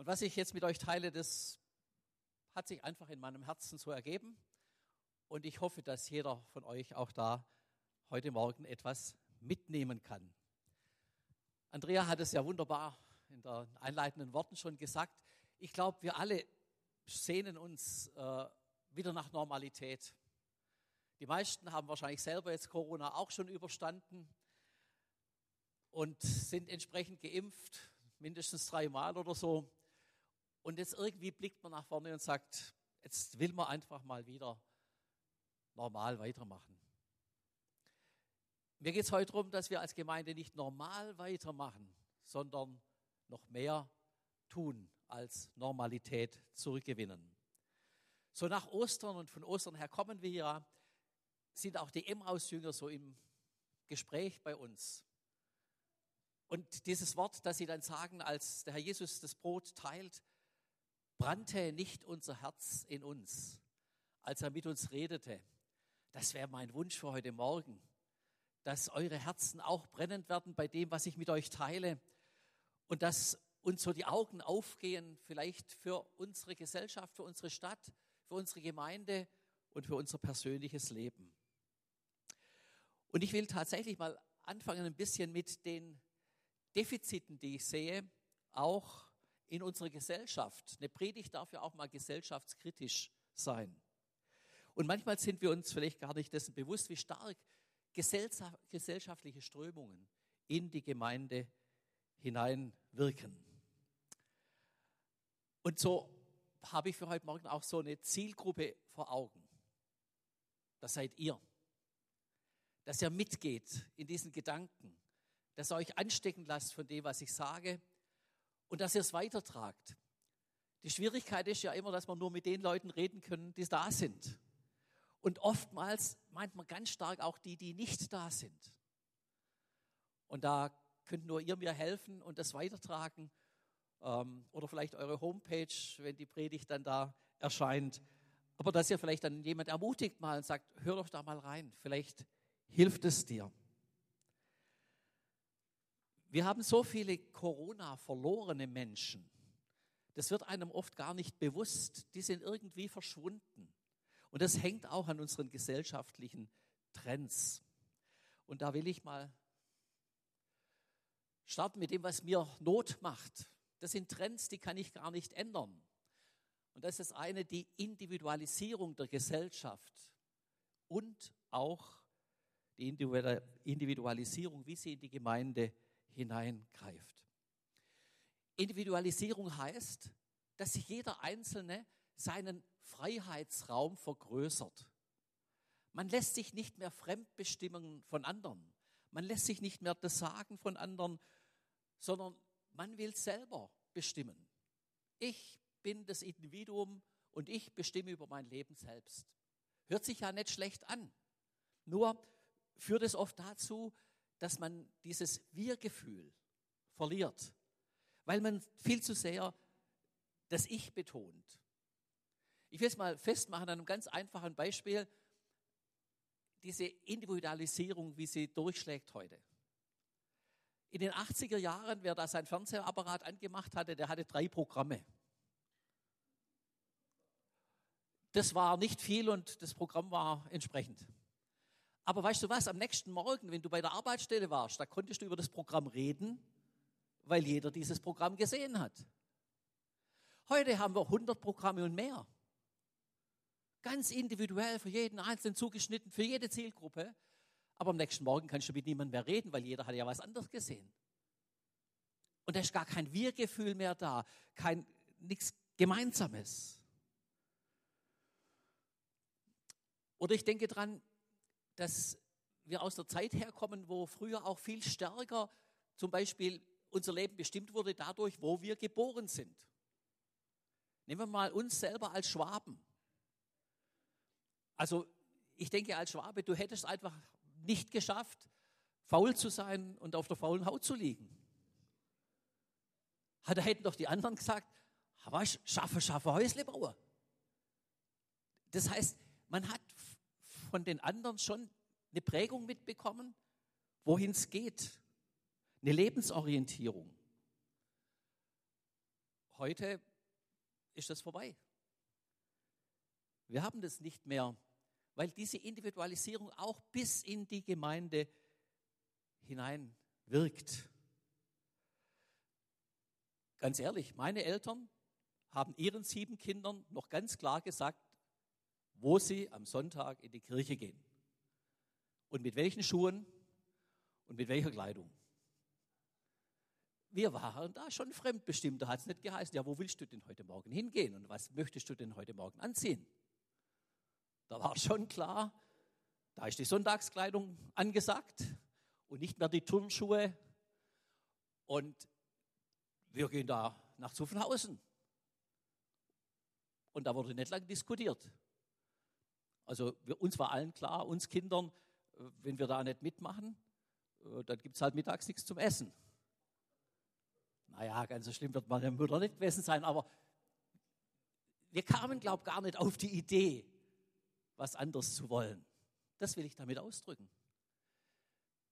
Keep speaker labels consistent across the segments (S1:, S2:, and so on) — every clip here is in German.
S1: Und was ich jetzt mit euch teile, das hat sich einfach in meinem Herzen so ergeben. Und ich hoffe, dass jeder von euch auch da heute Morgen etwas mitnehmen kann. Andrea hat es ja wunderbar in den einleitenden Worten schon gesagt. Ich glaube, wir alle sehnen uns äh, wieder nach Normalität. Die meisten haben wahrscheinlich selber jetzt Corona auch schon überstanden und sind entsprechend geimpft, mindestens dreimal oder so. Und jetzt irgendwie blickt man nach vorne und sagt, jetzt will man einfach mal wieder normal weitermachen. Mir geht es heute darum, dass wir als Gemeinde nicht normal weitermachen, sondern noch mehr tun als Normalität zurückgewinnen. So nach Ostern und von Ostern her kommen wir ja, sind auch die Emmaus-Jünger so im Gespräch bei uns. Und dieses Wort, das sie dann sagen, als der Herr Jesus das Brot teilt, brannte nicht unser Herz in uns, als er mit uns redete. Das wäre mein Wunsch für heute Morgen, dass eure Herzen auch brennend werden bei dem, was ich mit euch teile und dass uns so die Augen aufgehen, vielleicht für unsere Gesellschaft, für unsere Stadt, für unsere Gemeinde und für unser persönliches Leben. Und ich will tatsächlich mal anfangen ein bisschen mit den Defiziten, die ich sehe, auch in unserer Gesellschaft. Eine Predigt darf ja auch mal gesellschaftskritisch sein. Und manchmal sind wir uns vielleicht gar nicht dessen bewusst, wie stark gesellschaftliche Strömungen in die Gemeinde hineinwirken. Und so habe ich für heute Morgen auch so eine Zielgruppe vor Augen. Das seid ihr. Dass ihr mitgeht in diesen Gedanken, dass ihr euch anstecken lasst von dem, was ich sage und dass ihr es weitertragt. Die Schwierigkeit ist ja immer, dass wir nur mit den Leuten reden können, die da sind. Und oftmals meint man ganz stark auch die, die nicht da sind. Und da könnt nur ihr mir helfen und das weitertragen. Ähm, oder vielleicht eure Homepage, wenn die Predigt dann da erscheint. Aber dass ihr vielleicht dann jemand ermutigt mal und sagt, hör doch da mal rein, vielleicht hilft es dir. Wir haben so viele Corona-verlorene Menschen. Das wird einem oft gar nicht bewusst. Die sind irgendwie verschwunden. Und das hängt auch an unseren gesellschaftlichen Trends. Und da will ich mal starten mit dem, was mir Not macht. Das sind Trends, die kann ich gar nicht ändern. Und das ist eine, die Individualisierung der Gesellschaft und auch die Individualisierung, wie sie in die Gemeinde hineingreift. Individualisierung heißt, dass sich jeder Einzelne seinen Freiheitsraum vergrößert. Man lässt sich nicht mehr fremdbestimmen von anderen. Man lässt sich nicht mehr das Sagen von anderen, sondern man will selber bestimmen. Ich bin das Individuum und ich bestimme über mein Leben selbst. Hört sich ja nicht schlecht an. Nur führt es oft dazu, dass man dieses Wir-Gefühl verliert, weil man viel zu sehr das Ich betont. Ich will es mal festmachen an einem ganz einfachen Beispiel. Diese Individualisierung, wie sie durchschlägt heute. In den 80er Jahren, wer da sein Fernsehapparat angemacht hatte, der hatte drei Programme. Das war nicht viel und das Programm war entsprechend. Aber weißt du was, am nächsten Morgen, wenn du bei der Arbeitsstelle warst, da konntest du über das Programm reden, weil jeder dieses Programm gesehen hat. Heute haben wir 100 Programme und mehr. Ganz individuell für jeden Einzelnen zugeschnitten, für jede Zielgruppe. Aber am nächsten Morgen kannst du mit niemandem mehr reden, weil jeder hat ja was anderes gesehen. Und da ist gar kein Wir-Gefühl mehr da, kein nichts Gemeinsames. Oder ich denke dran, dass wir aus der Zeit herkommen, wo früher auch viel stärker zum Beispiel unser Leben bestimmt wurde dadurch, wo wir geboren sind. Nehmen wir mal uns selber als Schwaben. Also ich denke als Schwabe, du hättest einfach nicht geschafft, faul zu sein und auf der faulen Haut zu liegen. Da hätten doch die anderen gesagt, was, schaffe, schaffe Häusle bauen. Das heißt, man hat von den anderen schon eine Prägung mitbekommen, wohin es geht, eine Lebensorientierung. Heute ist das vorbei. Wir haben das nicht mehr, weil diese Individualisierung auch bis in die Gemeinde hinein wirkt. Ganz ehrlich, meine Eltern haben ihren sieben Kindern noch ganz klar gesagt, wo sie am Sonntag in die Kirche gehen. Und mit welchen Schuhen und mit welcher Kleidung. Wir waren da schon fremdbestimmt. Da hat es nicht geheißen, ja, wo willst du denn heute Morgen hingehen und was möchtest du denn heute Morgen anziehen? Da war schon klar, da ist die Sonntagskleidung angesagt und nicht mehr die Turnschuhe. Und wir gehen da nach Zuffenhausen. Und da wurde nicht lange diskutiert. Also wir, uns war allen klar, uns Kindern, äh, wenn wir da nicht mitmachen, äh, dann gibt es halt mittags nichts zum Essen. Naja, ganz so schlimm wird meine Mutter nicht gewesen sein, aber wir kamen, glaube ich, gar nicht auf die Idee, was anderes zu wollen. Das will ich damit ausdrücken.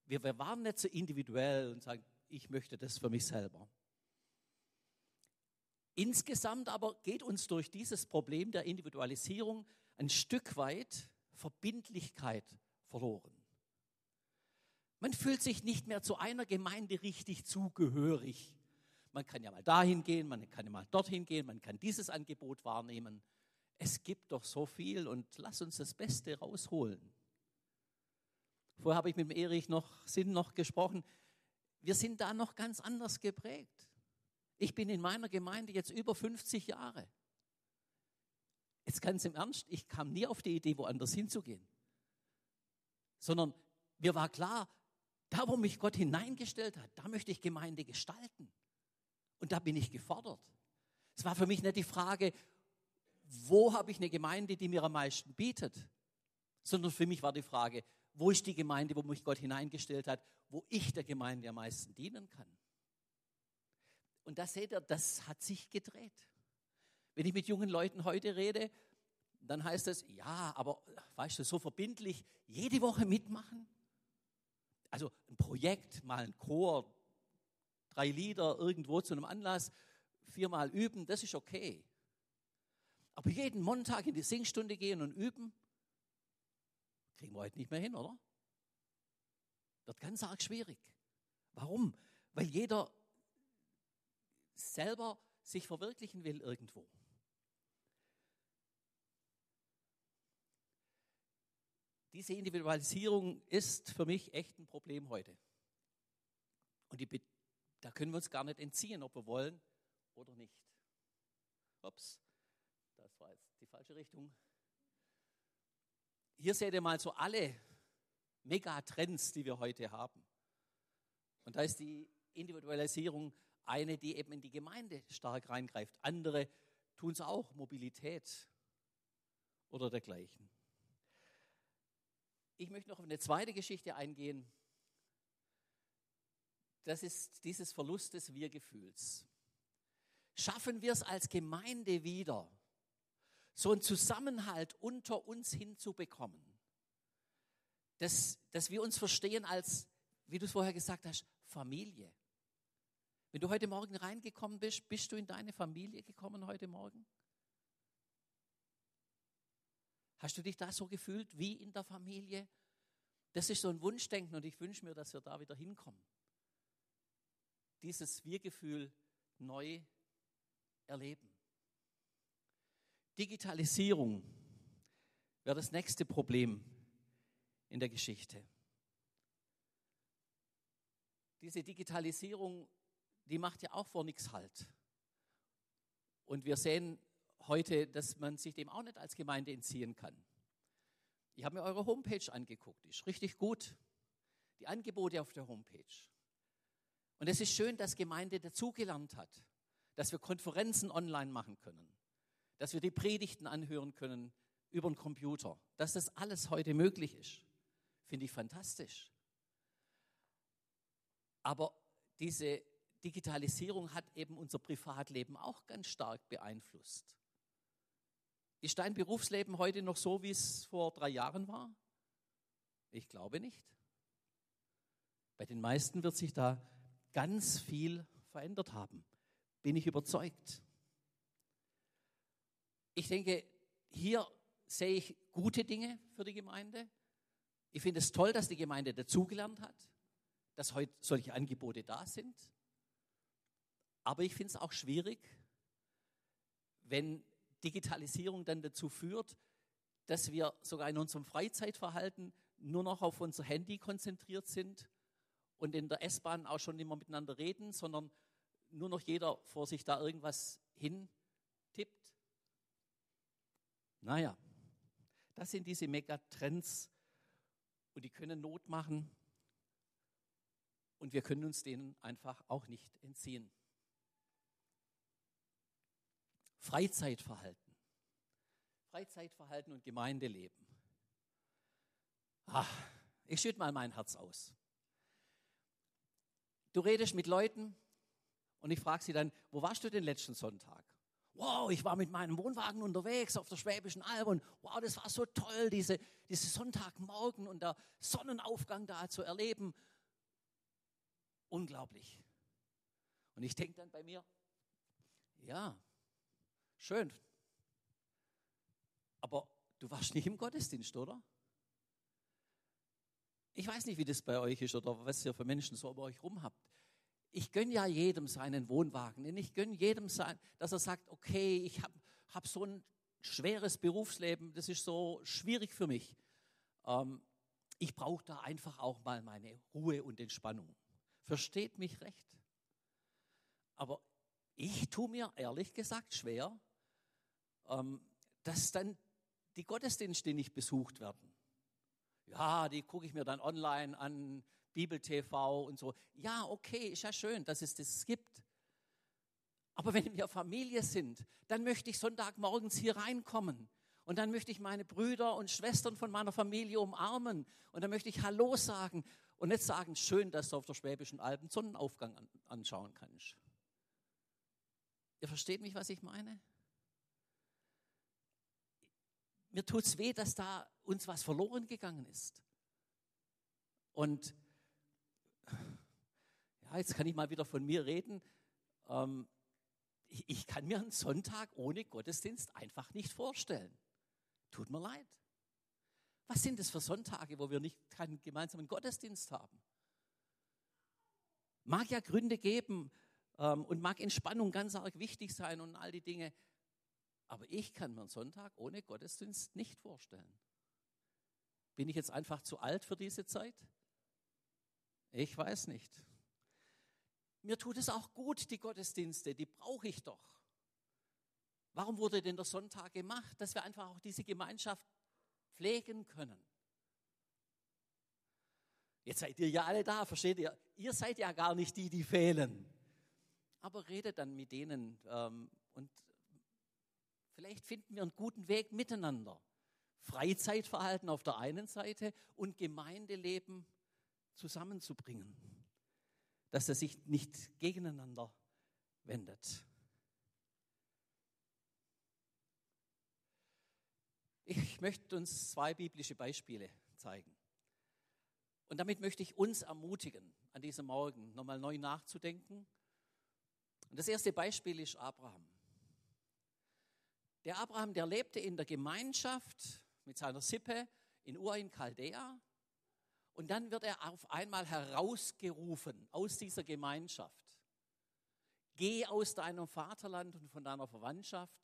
S1: Wir, wir waren nicht so individuell und sagen, ich möchte das für mich selber. Insgesamt aber geht uns durch dieses Problem der Individualisierung ein Stück weit Verbindlichkeit verloren. Man fühlt sich nicht mehr zu einer Gemeinde richtig zugehörig. Man kann ja mal dahin gehen, man kann ja mal dorthin gehen, man kann dieses Angebot wahrnehmen. Es gibt doch so viel und lass uns das Beste rausholen. Vorher habe ich mit dem Erich noch Sinn noch gesprochen. Wir sind da noch ganz anders geprägt. Ich bin in meiner Gemeinde jetzt über 50 Jahre. Jetzt ganz im Ernst, ich kam nie auf die Idee, woanders hinzugehen. Sondern mir war klar, da wo mich Gott hineingestellt hat, da möchte ich Gemeinde gestalten. Und da bin ich gefordert. Es war für mich nicht die Frage, wo habe ich eine Gemeinde, die mir am meisten bietet, sondern für mich war die Frage, wo ist die Gemeinde, wo mich Gott hineingestellt hat, wo ich der Gemeinde am meisten dienen kann. Und da seht ihr, das hat sich gedreht. Wenn ich mit jungen Leuten heute rede, dann heißt es, ja, aber weißt du, so verbindlich, jede Woche mitmachen. Also ein Projekt, mal ein Chor, drei Lieder irgendwo zu einem Anlass, viermal üben, das ist okay. Aber jeden Montag in die Singstunde gehen und üben, kriegen wir heute nicht mehr hin, oder? Wird ganz arg schwierig. Warum? Weil jeder selber sich verwirklichen will irgendwo. Diese Individualisierung ist für mich echt ein Problem heute. Und die, da können wir uns gar nicht entziehen, ob wir wollen oder nicht. Ups, das war jetzt die falsche Richtung. Hier seht ihr mal so alle Megatrends, die wir heute haben. Und da ist die Individualisierung eine, die eben in die Gemeinde stark reingreift. Andere tun es auch, Mobilität oder dergleichen. Ich möchte noch auf eine zweite Geschichte eingehen. Das ist dieses Verlust des Wir-Gefühls. Schaffen wir es als Gemeinde wieder, so einen Zusammenhalt unter uns hinzubekommen, dass, dass wir uns verstehen als, wie du es vorher gesagt hast, Familie. Wenn du heute Morgen reingekommen bist, bist du in deine Familie gekommen heute Morgen? Hast du dich da so gefühlt wie in der Familie? Das ist so ein Wunschdenken und ich wünsche mir, dass wir da wieder hinkommen. Dieses Wir-Gefühl neu erleben. Digitalisierung wäre das nächste Problem in der Geschichte. Diese Digitalisierung die macht ja auch vor nichts Halt. Und wir sehen heute, dass man sich dem auch nicht als Gemeinde entziehen kann. Ich habe mir eure Homepage angeguckt, die ist richtig gut. Die Angebote auf der Homepage. Und es ist schön, dass Gemeinde dazugelernt hat, dass wir Konferenzen online machen können, dass wir die Predigten anhören können über den Computer, dass das alles heute möglich ist. Finde ich fantastisch. Aber diese Digitalisierung hat eben unser Privatleben auch ganz stark beeinflusst. Ist dein Berufsleben heute noch so, wie es vor drei Jahren war? Ich glaube nicht. Bei den meisten wird sich da ganz viel verändert haben, bin ich überzeugt. ich denke, hier sehe ich gute Dinge für die Gemeinde. Ich finde es toll, dass die Gemeinde dazugelernt hat, dass heute solche Angebote da sind. Aber ich finde es auch schwierig, wenn Digitalisierung dann dazu führt, dass wir sogar in unserem Freizeitverhalten nur noch auf unser Handy konzentriert sind und in der S-Bahn auch schon nicht mehr miteinander reden, sondern nur noch jeder vor sich da irgendwas hintippt. Naja, das sind diese Megatrends und die können Not machen und wir können uns denen einfach auch nicht entziehen. Freizeitverhalten. Freizeitverhalten und Gemeindeleben. Ach, ich schütte mal mein Herz aus. Du redest mit Leuten und ich frage sie dann, wo warst du den letzten Sonntag? Wow, ich war mit meinem Wohnwagen unterwegs auf der Schwäbischen Alb und wow, das war so toll, diese, diese Sonntagmorgen und der Sonnenaufgang da zu erleben. Unglaublich. Und ich denke dann bei mir, ja, Schön. Aber du warst nicht im Gottesdienst, oder? Ich weiß nicht, wie das bei euch ist oder was ihr für Menschen so bei euch rum habt. Ich gönne ja jedem seinen Wohnwagen. Und ich gönne jedem, sein, dass er sagt, okay, ich habe hab so ein schweres Berufsleben, das ist so schwierig für mich. Ähm, ich brauche da einfach auch mal meine Ruhe und Entspannung. Versteht mich recht. Aber ich tue mir ehrlich gesagt schwer, dass dann die Gottesdienste nicht besucht werden. Ja, die gucke ich mir dann online an, Bibel TV und so. Ja, okay, ist ja schön, dass es das gibt. Aber wenn wir Familie sind, dann möchte ich Sonntagmorgens hier reinkommen. Und dann möchte ich meine Brüder und Schwestern von meiner Familie umarmen. Und dann möchte ich Hallo sagen und nicht sagen, schön, dass du auf der Schwäbischen Alpen Sonnenaufgang anschauen kannst. Ihr versteht mich, was ich meine? Mir tut es weh, dass da uns was verloren gegangen ist. Und ja, jetzt kann ich mal wieder von mir reden. Ähm, ich, ich kann mir einen Sonntag ohne Gottesdienst einfach nicht vorstellen. Tut mir leid. Was sind das für Sonntage, wo wir nicht keinen gemeinsamen Gottesdienst haben? Mag ja Gründe geben ähm, und mag Entspannung ganz arg wichtig sein und all die Dinge. Aber ich kann mir einen Sonntag ohne Gottesdienst nicht vorstellen. Bin ich jetzt einfach zu alt für diese Zeit? Ich weiß nicht. Mir tut es auch gut, die Gottesdienste, die brauche ich doch. Warum wurde denn der Sonntag gemacht? Dass wir einfach auch diese Gemeinschaft pflegen können. Jetzt seid ihr ja alle da, versteht ihr? Ihr seid ja gar nicht die, die fehlen. Aber redet dann mit denen ähm, und Vielleicht finden wir einen guten Weg miteinander. Freizeitverhalten auf der einen Seite und Gemeindeleben zusammenzubringen, dass er sich nicht gegeneinander wendet. Ich möchte uns zwei biblische Beispiele zeigen. Und damit möchte ich uns ermutigen, an diesem Morgen nochmal neu nachzudenken. Und das erste Beispiel ist Abraham. Der Abraham, der lebte in der Gemeinschaft mit seiner Sippe in Ur in Chaldea. Und dann wird er auf einmal herausgerufen aus dieser Gemeinschaft. Geh aus deinem Vaterland und von deiner Verwandtschaft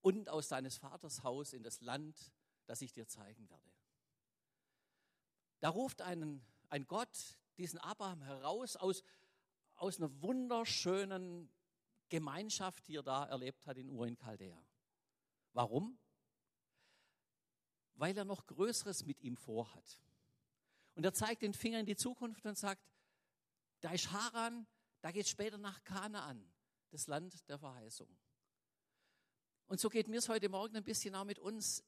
S1: und aus deines Vaters Haus in das Land, das ich dir zeigen werde. Da ruft einen, ein Gott diesen Abraham heraus aus, aus einer wunderschönen Gemeinschaft, die er da erlebt hat in Ur in Chaldea. Warum? Weil er noch Größeres mit ihm vorhat. Und er zeigt den Finger in die Zukunft und sagt, da ist Haran, da geht später nach Kanaan, das Land der Verheißung. Und so geht mir es heute Morgen ein bisschen auch mit uns.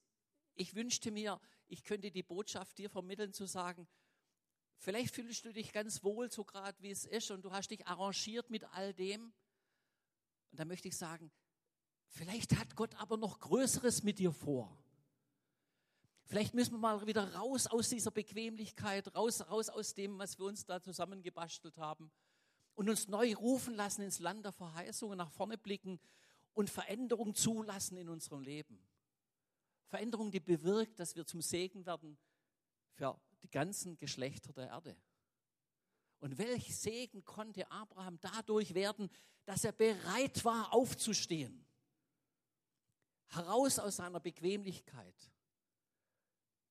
S1: Ich wünschte mir, ich könnte die Botschaft dir vermitteln, zu sagen, vielleicht fühlst du dich ganz wohl, so gerade wie es ist, und du hast dich arrangiert mit all dem. Und da möchte ich sagen, vielleicht hat Gott aber noch Größeres mit dir vor. Vielleicht müssen wir mal wieder raus aus dieser Bequemlichkeit, raus, raus aus dem, was wir uns da zusammengebastelt haben und uns neu rufen lassen ins Land der Verheißungen, nach vorne blicken und Veränderung zulassen in unserem Leben. Veränderung, die bewirkt, dass wir zum Segen werden für die ganzen Geschlechter der Erde. Und welch Segen konnte Abraham dadurch werden, dass er bereit war, aufzustehen. Heraus aus seiner Bequemlichkeit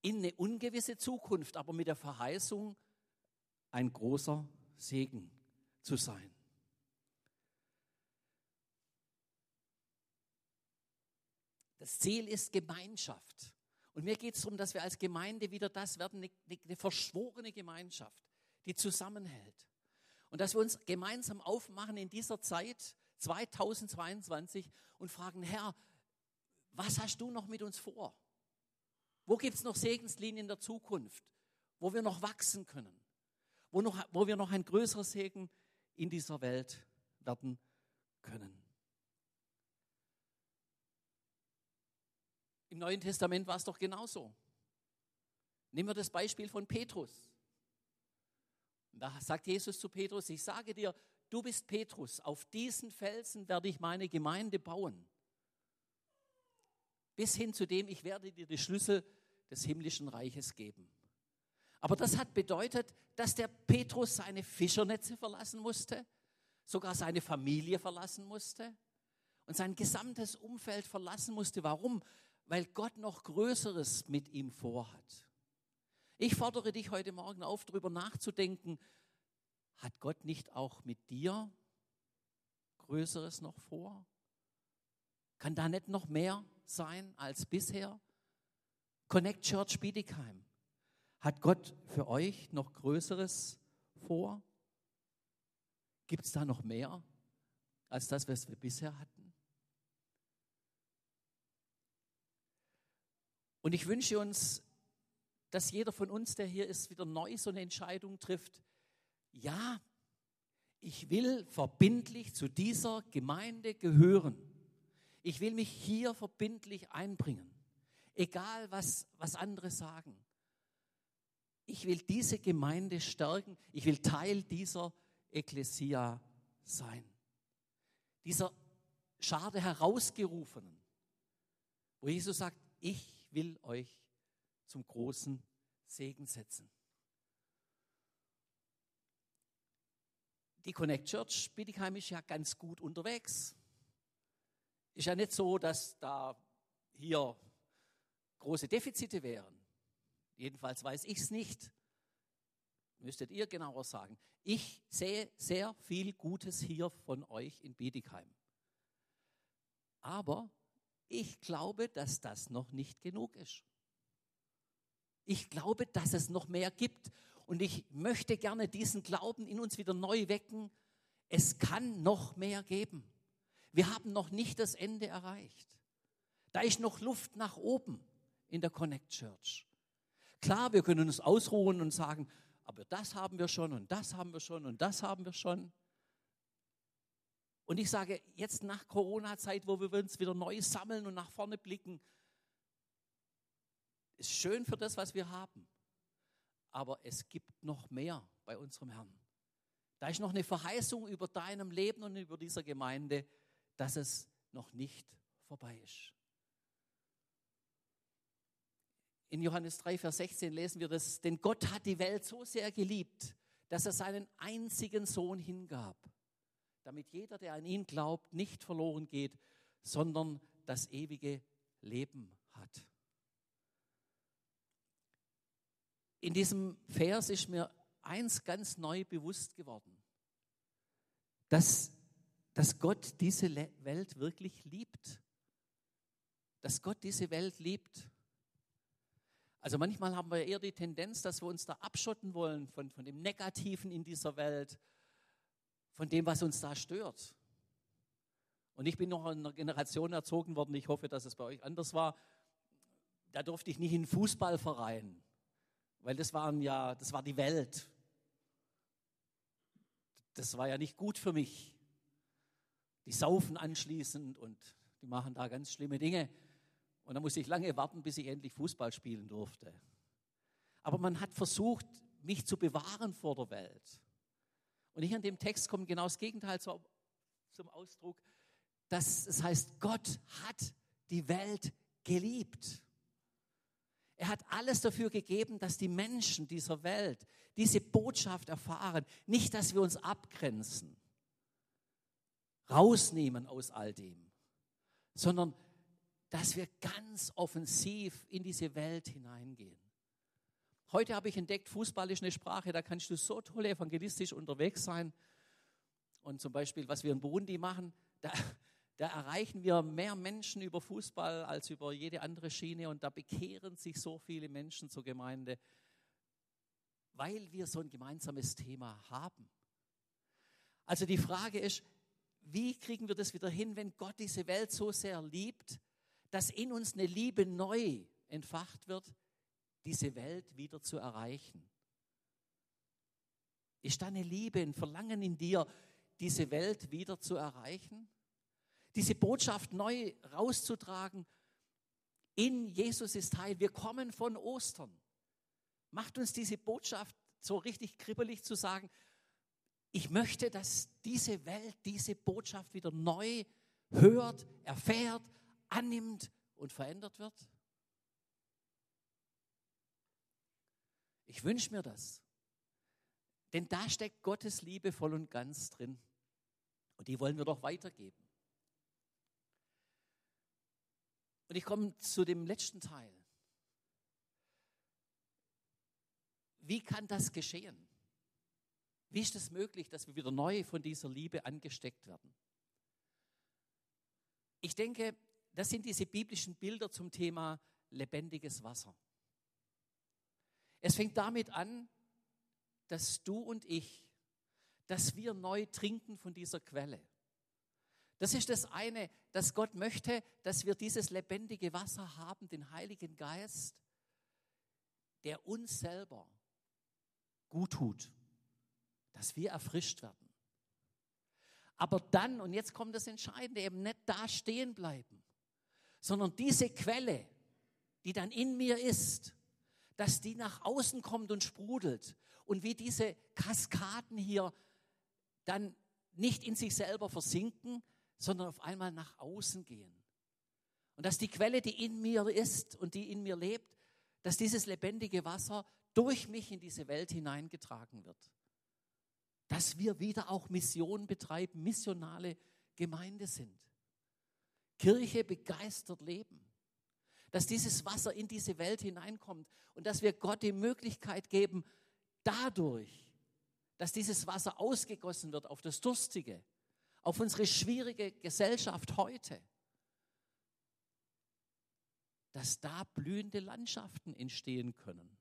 S1: in eine ungewisse Zukunft, aber mit der Verheißung, ein großer Segen zu sein. Das Ziel ist Gemeinschaft. Und mir geht es darum, dass wir als Gemeinde wieder das werden, eine, eine verschworene Gemeinschaft, die zusammenhält. Und dass wir uns gemeinsam aufmachen in dieser Zeit 2022 und fragen, Herr, was hast du noch mit uns vor? Wo gibt es noch Segenslinien in der Zukunft, wo wir noch wachsen können, wo, noch, wo wir noch ein größerer Segen in dieser Welt werden können? Im Neuen Testament war es doch genauso. Nehmen wir das Beispiel von Petrus. Da sagt Jesus zu Petrus, ich sage dir, du bist Petrus, auf diesen Felsen werde ich meine Gemeinde bauen. Bis hin zu dem, ich werde dir die Schlüssel des himmlischen Reiches geben. Aber das hat bedeutet, dass der Petrus seine Fischernetze verlassen musste, sogar seine Familie verlassen musste und sein gesamtes Umfeld verlassen musste. Warum? weil Gott noch Größeres mit ihm vorhat. Ich fordere dich heute Morgen auf, darüber nachzudenken, hat Gott nicht auch mit dir Größeres noch vor? Kann da nicht noch mehr sein als bisher? Connect Church Bietigheim. Hat Gott für euch noch Größeres vor? Gibt es da noch mehr als das, was wir bisher hatten? Und ich wünsche uns, dass jeder von uns, der hier ist, wieder neu so eine Entscheidung trifft. Ja, ich will verbindlich zu dieser Gemeinde gehören. Ich will mich hier verbindlich einbringen. Egal, was, was andere sagen. Ich will diese Gemeinde stärken. Ich will Teil dieser Ekklesia sein. Dieser Schade herausgerufenen, wo Jesus sagt, ich will euch zum großen Segen setzen. Die Connect Church Bietigheim ist ja ganz gut unterwegs. Ist ja nicht so, dass da hier große Defizite wären. Jedenfalls weiß ich es nicht. Müsstet ihr genauer sagen. Ich sehe sehr viel Gutes hier von euch in Bietigheim. Aber ich glaube, dass das noch nicht genug ist. Ich glaube, dass es noch mehr gibt. Und ich möchte gerne diesen Glauben in uns wieder neu wecken. Es kann noch mehr geben. Wir haben noch nicht das Ende erreicht. Da ist noch Luft nach oben in der Connect Church. Klar, wir können uns ausruhen und sagen, aber das haben wir schon und das haben wir schon und das haben wir schon. Und ich sage, jetzt nach Corona-Zeit, wo wir uns wieder neu sammeln und nach vorne blicken, ist schön für das, was wir haben. Aber es gibt noch mehr bei unserem Herrn. Da ist noch eine Verheißung über deinem Leben und über dieser Gemeinde, dass es noch nicht vorbei ist. In Johannes 3, Vers 16 lesen wir das, denn Gott hat die Welt so sehr geliebt, dass er seinen einzigen Sohn hingab damit jeder, der an ihn glaubt, nicht verloren geht, sondern das ewige Leben hat. In diesem Vers ist mir eins ganz neu bewusst geworden, dass, dass Gott diese Welt wirklich liebt. Dass Gott diese Welt liebt. Also manchmal haben wir eher die Tendenz, dass wir uns da abschotten wollen von, von dem Negativen in dieser Welt von dem, was uns da stört. Und ich bin noch in einer Generation erzogen worden, ich hoffe, dass es bei euch anders war. Da durfte ich nicht in einen Fußballverein, weil das waren ja, das war die Welt. Das war ja nicht gut für mich. Die saufen anschließend und die machen da ganz schlimme Dinge. Und da musste ich lange warten, bis ich endlich Fußball spielen durfte. Aber man hat versucht, mich zu bewahren vor der Welt. Und hier in dem Text kommt genau das Gegenteil zum Ausdruck, dass es heißt, Gott hat die Welt geliebt. Er hat alles dafür gegeben, dass die Menschen dieser Welt diese Botschaft erfahren. Nicht, dass wir uns abgrenzen, rausnehmen aus all dem, sondern dass wir ganz offensiv in diese Welt hineingehen. Heute habe ich entdeckt, Fußball ist eine Sprache, da kannst du so toll evangelistisch unterwegs sein. Und zum Beispiel, was wir in Burundi machen, da, da erreichen wir mehr Menschen über Fußball als über jede andere Schiene und da bekehren sich so viele Menschen zur Gemeinde, weil wir so ein gemeinsames Thema haben. Also die Frage ist, wie kriegen wir das wieder hin, wenn Gott diese Welt so sehr liebt, dass in uns eine Liebe neu entfacht wird, diese Welt wieder zu erreichen? Ist da eine Liebe, ein Verlangen in dir, diese Welt wieder zu erreichen? Diese Botschaft neu rauszutragen. In Jesus ist Heil. Wir kommen von Ostern. Macht uns diese Botschaft so richtig kribbelig zu sagen, ich möchte, dass diese Welt diese Botschaft wieder neu hört, erfährt, annimmt und verändert wird? Ich wünsche mir das. Denn da steckt Gottes Liebe voll und ganz drin. Und die wollen wir doch weitergeben. Und ich komme zu dem letzten Teil. Wie kann das geschehen? Wie ist es möglich, dass wir wieder neu von dieser Liebe angesteckt werden? Ich denke, das sind diese biblischen Bilder zum Thema lebendiges Wasser. Es fängt damit an, dass du und ich, dass wir neu trinken von dieser Quelle. Das ist das eine, dass Gott möchte, dass wir dieses lebendige Wasser haben, den Heiligen Geist, der uns selber gut tut, dass wir erfrischt werden. Aber dann, und jetzt kommt das Entscheidende, eben nicht da stehen bleiben, sondern diese Quelle, die dann in mir ist, dass die nach außen kommt und sprudelt und wie diese Kaskaden hier dann nicht in sich selber versinken, sondern auf einmal nach außen gehen. Und dass die Quelle, die in mir ist und die in mir lebt, dass dieses lebendige Wasser durch mich in diese Welt hineingetragen wird. Dass wir wieder auch Mission betreiben, missionale Gemeinde sind. Kirche begeistert leben. Dass dieses Wasser in diese Welt hineinkommt und dass wir Gott die Möglichkeit geben, dadurch, dass dieses Wasser ausgegossen wird auf das Durstige, auf unsere schwierige Gesellschaft heute, dass da blühende Landschaften entstehen können.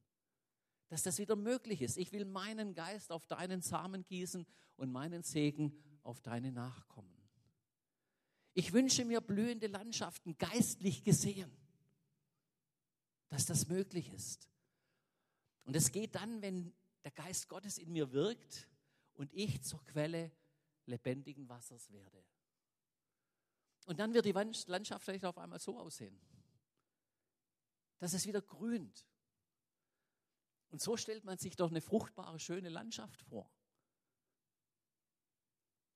S1: Dass das wieder möglich ist. Ich will meinen Geist auf deinen Samen gießen und meinen Segen auf deine Nachkommen. Ich wünsche mir blühende Landschaften, geistlich gesehen, dass das möglich ist. Und es geht dann, wenn der Geist Gottes in mir wirkt und ich zur Quelle lebendigen Wassers werde. Und dann wird die Landschaft vielleicht auf einmal so aussehen, dass es wieder grünt. Und so stellt man sich doch eine fruchtbare, schöne Landschaft vor.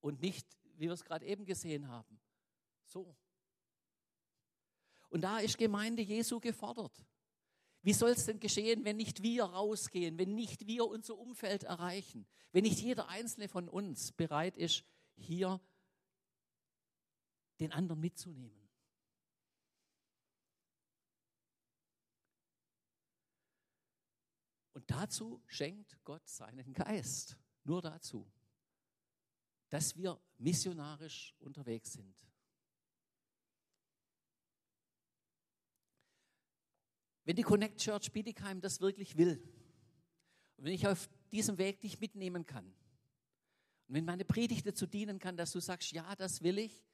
S1: Und nicht, wie wir es gerade eben gesehen haben, so. Und da ist Gemeinde Jesu gefordert. Wie soll es denn geschehen, wenn nicht wir rausgehen, wenn nicht wir unser Umfeld erreichen, wenn nicht jeder einzelne von uns bereit ist, hier den anderen mitzunehmen? Und dazu schenkt Gott seinen Geist. Nur dazu, dass wir missionarisch unterwegs sind. Wenn die Connect Church Bietigheim das wirklich will und wenn ich auf diesem Weg dich mitnehmen kann und wenn meine Predigt dazu dienen kann, dass du sagst, ja, das will ich,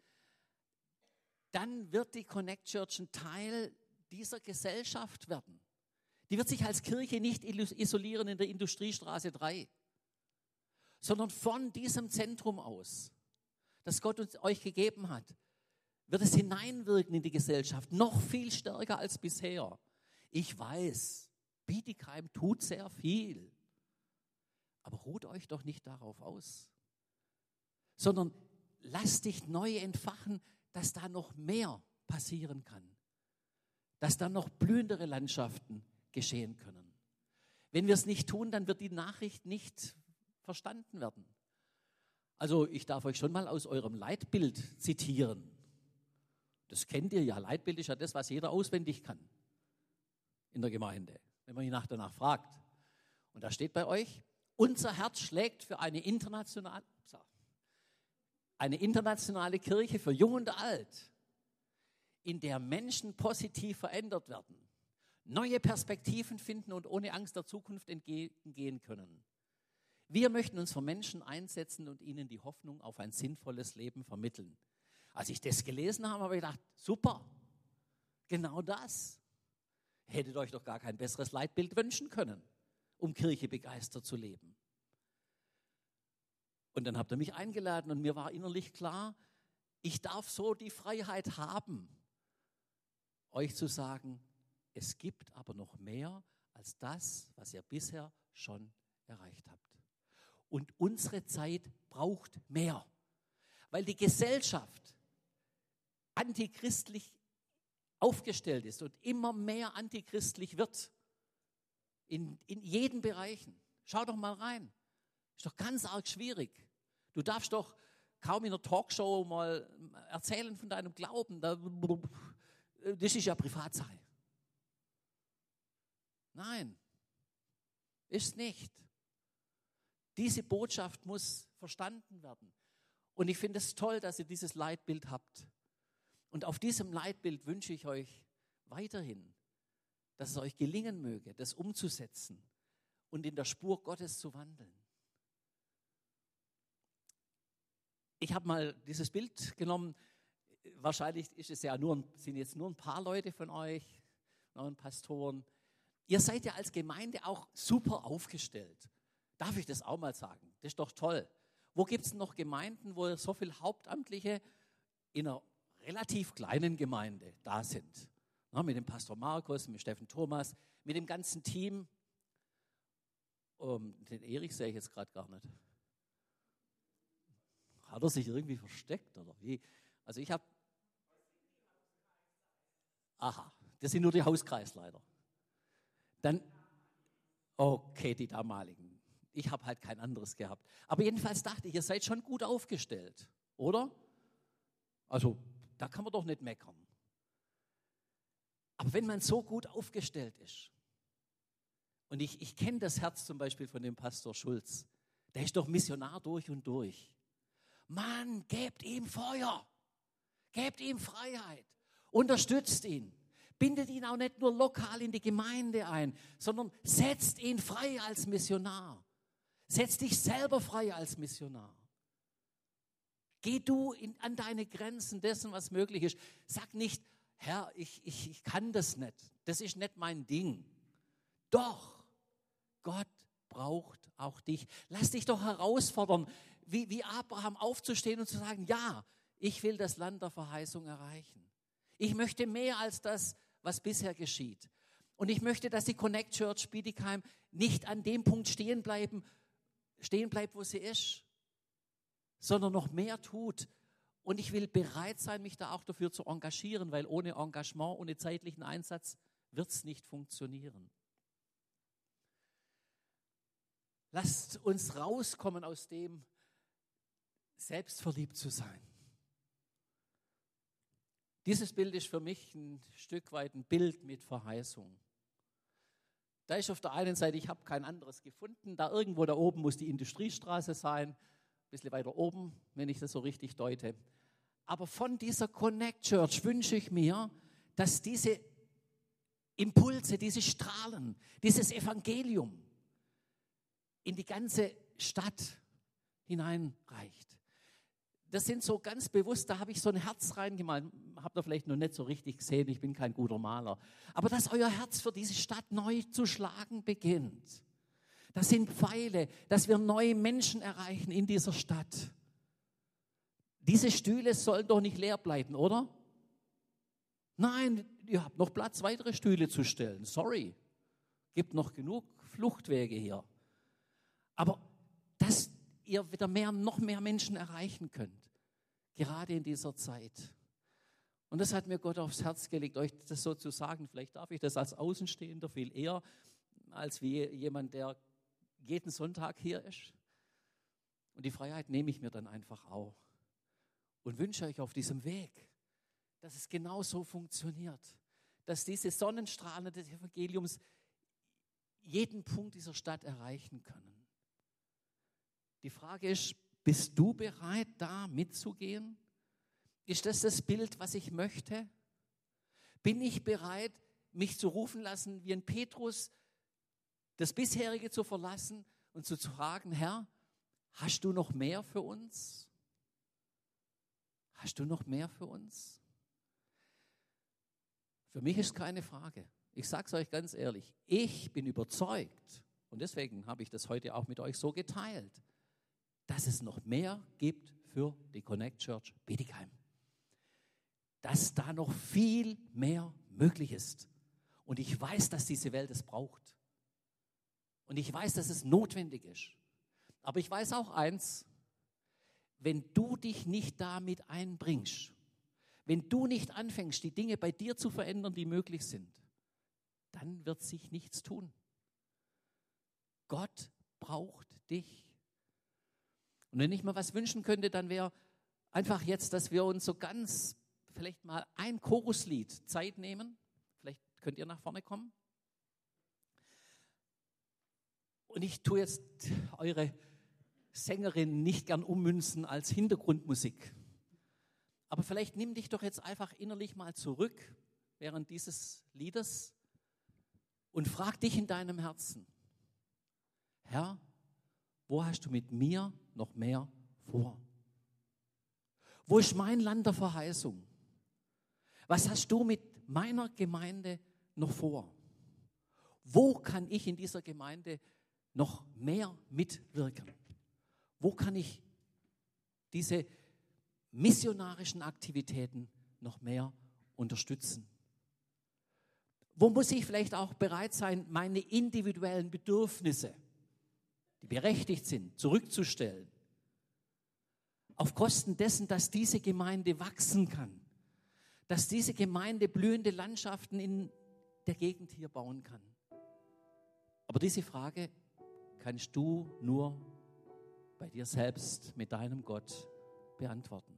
S1: dann wird die Connect Church ein Teil dieser Gesellschaft werden. Die wird sich als Kirche nicht isolieren in der Industriestraße 3, sondern von diesem Zentrum aus, das Gott uns, euch gegeben hat, wird es hineinwirken in die Gesellschaft, noch viel stärker als bisher. Ich weiß, Bietigheim tut sehr viel. Aber ruht euch doch nicht darauf aus, sondern lasst dich neu entfachen, dass da noch mehr passieren kann, dass da noch blühendere Landschaften geschehen können. Wenn wir es nicht tun, dann wird die Nachricht nicht verstanden werden. Also ich darf euch schon mal aus eurem Leitbild zitieren. Das kennt ihr ja. Leitbild ist ja das, was jeder auswendig kann in der Gemeinde, wenn man nach danach fragt. Und da steht bei euch, unser Herz schlägt für eine internationale, eine internationale Kirche für Jung und Alt, in der Menschen positiv verändert werden, neue Perspektiven finden und ohne Angst der Zukunft entgehen können. Wir möchten uns für Menschen einsetzen und ihnen die Hoffnung auf ein sinnvolles Leben vermitteln. Als ich das gelesen habe, habe ich gedacht, super, genau das. Hättet euch doch gar kein besseres Leitbild wünschen können, um Kirche begeistert zu leben. Und dann habt ihr mich eingeladen und mir war innerlich klar, ich darf so die Freiheit haben, euch zu sagen, es gibt aber noch mehr als das, was ihr bisher schon erreicht habt. Und unsere Zeit braucht mehr, weil die Gesellschaft antichristlich aufgestellt ist und immer mehr antichristlich wird. In, in jeden Bereichen. Schau doch mal rein. Ist doch ganz arg schwierig. Du darfst doch kaum in einer Talkshow mal erzählen von deinem Glauben. Das ist ja Privatsache. Nein, ist nicht. Diese Botschaft muss verstanden werden. Und ich finde es toll, dass ihr dieses Leitbild habt. Und auf diesem Leitbild wünsche ich euch weiterhin, dass es euch gelingen möge, das umzusetzen und in der Spur Gottes zu wandeln. Ich habe mal dieses Bild genommen. Wahrscheinlich ist es ja nur, sind jetzt nur ein paar Leute von euch, neuen Pastoren. Ihr seid ja als Gemeinde auch super aufgestellt. Darf ich das auch mal sagen? Das ist doch toll. Wo gibt es noch Gemeinden, wo so viele Hauptamtliche in einer relativ kleinen Gemeinde da sind? Na, mit dem Pastor Markus, mit Steffen Thomas, mit dem ganzen Team. Um, den Erich sehe ich jetzt gerade gar nicht. Hat er sich irgendwie versteckt oder wie? Also ich habe. Aha, das sind nur die Hauskreisleiter. Dann, okay, die damaligen ich habe halt kein anderes gehabt. Aber jedenfalls dachte ich, ihr seid schon gut aufgestellt, oder? Also, da kann man doch nicht meckern. Aber wenn man so gut aufgestellt ist, und ich, ich kenne das Herz zum Beispiel von dem Pastor Schulz, der ist doch Missionar durch und durch. Mann, gebt ihm Feuer, gebt ihm Freiheit, unterstützt ihn, bindet ihn auch nicht nur lokal in die Gemeinde ein, sondern setzt ihn frei als Missionar. Setz dich selber frei als Missionar. Geh du in, an deine Grenzen dessen, was möglich ist. Sag nicht, Herr, ich, ich, ich kann das nicht. Das ist nicht mein Ding. Doch, Gott braucht auch dich. Lass dich doch herausfordern, wie, wie Abraham aufzustehen und zu sagen, ja, ich will das Land der Verheißung erreichen. Ich möchte mehr als das, was bisher geschieht. Und ich möchte, dass die Connect Church Bietigheim nicht an dem Punkt stehen bleiben, stehen bleibt, wo sie ist, sondern noch mehr tut. Und ich will bereit sein, mich da auch dafür zu engagieren, weil ohne Engagement, ohne zeitlichen Einsatz wird es nicht funktionieren. Lasst uns rauskommen aus dem, selbstverliebt zu sein. Dieses Bild ist für mich ein Stück weit ein Bild mit Verheißung. Da ist auf der einen Seite, ich habe kein anderes gefunden, da irgendwo da oben muss die Industriestraße sein, ein bisschen weiter oben, wenn ich das so richtig deute. Aber von dieser Connect Church wünsche ich mir, dass diese Impulse, diese Strahlen, dieses Evangelium in die ganze Stadt hineinreicht das sind so ganz bewusst, da habe ich so ein Herz reingemalt. Habt ihr vielleicht noch nicht so richtig gesehen, ich bin kein guter Maler. Aber dass euer Herz für diese Stadt neu zu schlagen beginnt. Das sind Pfeile, dass wir neue Menschen erreichen in dieser Stadt. Diese Stühle sollen doch nicht leer bleiben, oder? Nein, ihr habt noch Platz, weitere Stühle zu stellen. Sorry, gibt noch genug Fluchtwege hier. Aber dass ihr wieder mehr, noch mehr Menschen erreichen könnt gerade in dieser Zeit. Und das hat mir Gott aufs Herz gelegt, euch das so zu sagen. Vielleicht darf ich das als Außenstehender viel eher als wie jemand, der jeden Sonntag hier ist. Und die Freiheit nehme ich mir dann einfach auch. Und wünsche euch auf diesem Weg, dass es genau so funktioniert. Dass diese Sonnenstrahlen des Evangeliums jeden Punkt dieser Stadt erreichen können. Die Frage ist, bist du bereit, da mitzugehen? Ist das das Bild, was ich möchte? Bin ich bereit, mich zu rufen lassen wie ein Petrus, das bisherige zu verlassen und zu fragen, Herr, hast du noch mehr für uns? Hast du noch mehr für uns? Für mich ist keine Frage. Ich sage es euch ganz ehrlich, ich bin überzeugt, und deswegen habe ich das heute auch mit euch so geteilt, dass es noch mehr gibt für die Connect Church Bietigheim. Dass da noch viel mehr möglich ist. Und ich weiß, dass diese Welt es braucht. Und ich weiß, dass es notwendig ist. Aber ich weiß auch eins, wenn du dich nicht damit einbringst, wenn du nicht anfängst, die Dinge bei dir zu verändern, die möglich sind, dann wird sich nichts tun. Gott braucht dich. Und wenn ich mal was wünschen könnte, dann wäre einfach jetzt, dass wir uns so ganz vielleicht mal ein Choruslied Zeit nehmen. Vielleicht könnt ihr nach vorne kommen. Und ich tue jetzt eure Sängerin nicht gern ummünzen als Hintergrundmusik. Aber vielleicht nimm dich doch jetzt einfach innerlich mal zurück während dieses Liedes und frag dich in deinem Herzen, Herr, wo hast du mit mir noch mehr vor? Wo ist mein Land der Verheißung? Was hast du mit meiner Gemeinde noch vor? Wo kann ich in dieser Gemeinde noch mehr mitwirken? Wo kann ich diese missionarischen Aktivitäten noch mehr unterstützen? Wo muss ich vielleicht auch bereit sein, meine individuellen Bedürfnisse, die berechtigt sind, zurückzustellen? Auf Kosten dessen, dass diese Gemeinde wachsen kann, dass diese Gemeinde blühende Landschaften in der Gegend hier bauen kann. Aber diese Frage kannst du nur bei dir selbst mit deinem Gott beantworten.